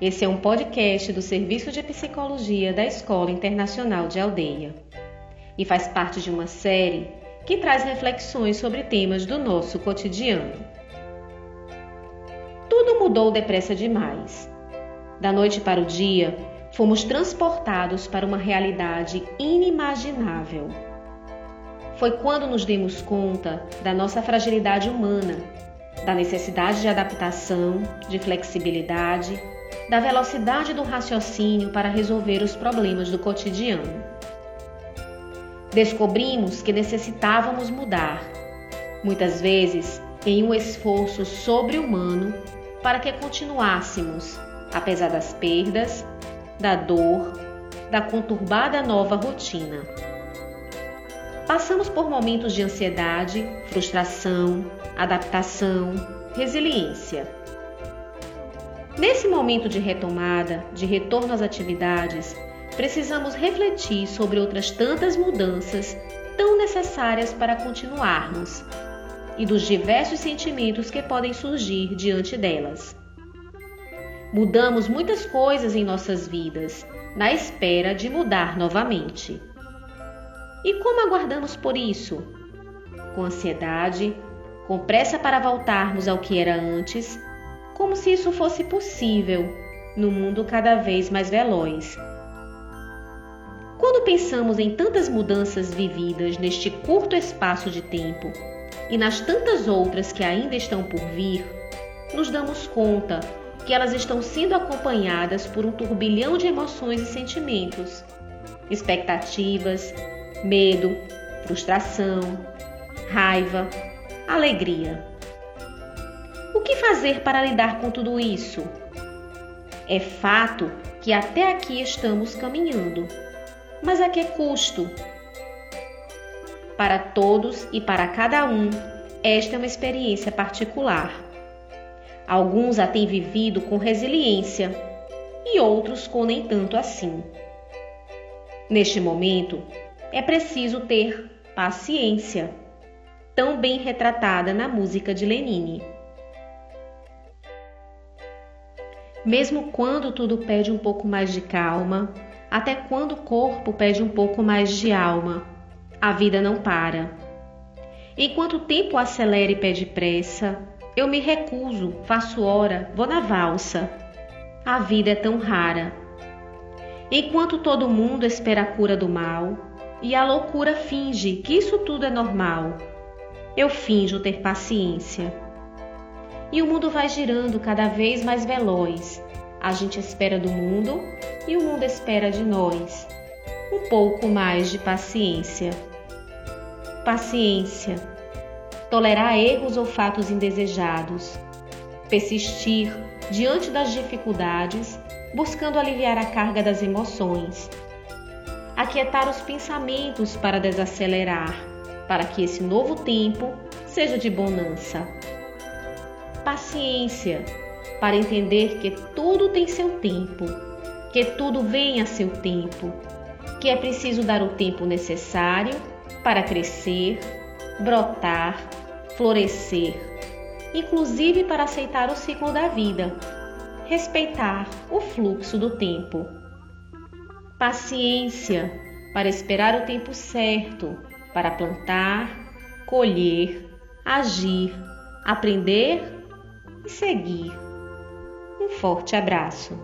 Esse é um podcast do Serviço de Psicologia da Escola Internacional de Aldeia e faz parte de uma série que traz reflexões sobre temas do nosso cotidiano. Tudo mudou depressa demais. Da noite para o dia, fomos transportados para uma realidade inimaginável. Foi quando nos demos conta da nossa fragilidade humana, da necessidade de adaptação, de flexibilidade da velocidade do raciocínio para resolver os problemas do cotidiano. Descobrimos que necessitávamos mudar, muitas vezes em um esforço sobre-humano para que continuássemos, apesar das perdas, da dor, da conturbada nova rotina. Passamos por momentos de ansiedade, frustração, adaptação, resiliência. Nesse momento de retomada, de retorno às atividades, precisamos refletir sobre outras tantas mudanças tão necessárias para continuarmos e dos diversos sentimentos que podem surgir diante delas. Mudamos muitas coisas em nossas vidas, na espera de mudar novamente. E como aguardamos por isso? Com ansiedade, com pressa para voltarmos ao que era antes como se isso fosse possível no mundo cada vez mais veloz. Quando pensamos em tantas mudanças vividas neste curto espaço de tempo e nas tantas outras que ainda estão por vir, nos damos conta que elas estão sendo acompanhadas por um turbilhão de emoções e sentimentos, expectativas, medo, frustração, raiva, alegria. O que fazer para lidar com tudo isso? É fato que até aqui estamos caminhando, mas a que custo? Para todos e para cada um, esta é uma experiência particular. Alguns a têm vivido com resiliência e outros com nem tanto assim. Neste momento, é preciso ter paciência, tão bem retratada na música de Lenine. mesmo quando tudo pede um pouco mais de calma, até quando o corpo pede um pouco mais de alma. A vida não para. Enquanto o tempo acelera e pede pressa, eu me recuso, faço hora, vou na valsa. A vida é tão rara. Enquanto todo mundo espera a cura do mal e a loucura finge que isso tudo é normal, eu finjo ter paciência e o mundo vai girando cada vez mais veloz. A gente espera do mundo e o mundo espera de nós. Um pouco mais de paciência. Paciência. Tolerar erros ou fatos indesejados. Persistir diante das dificuldades, buscando aliviar a carga das emoções. Aquietar os pensamentos para desacelerar, para que esse novo tempo seja de bonança paciência para entender que tudo tem seu tempo, que tudo vem a seu tempo, que é preciso dar o tempo necessário para crescer, brotar, florescer, inclusive para aceitar o ciclo da vida, respeitar o fluxo do tempo. Paciência para esperar o tempo certo para plantar, colher, agir, aprender e seguir. Um forte abraço.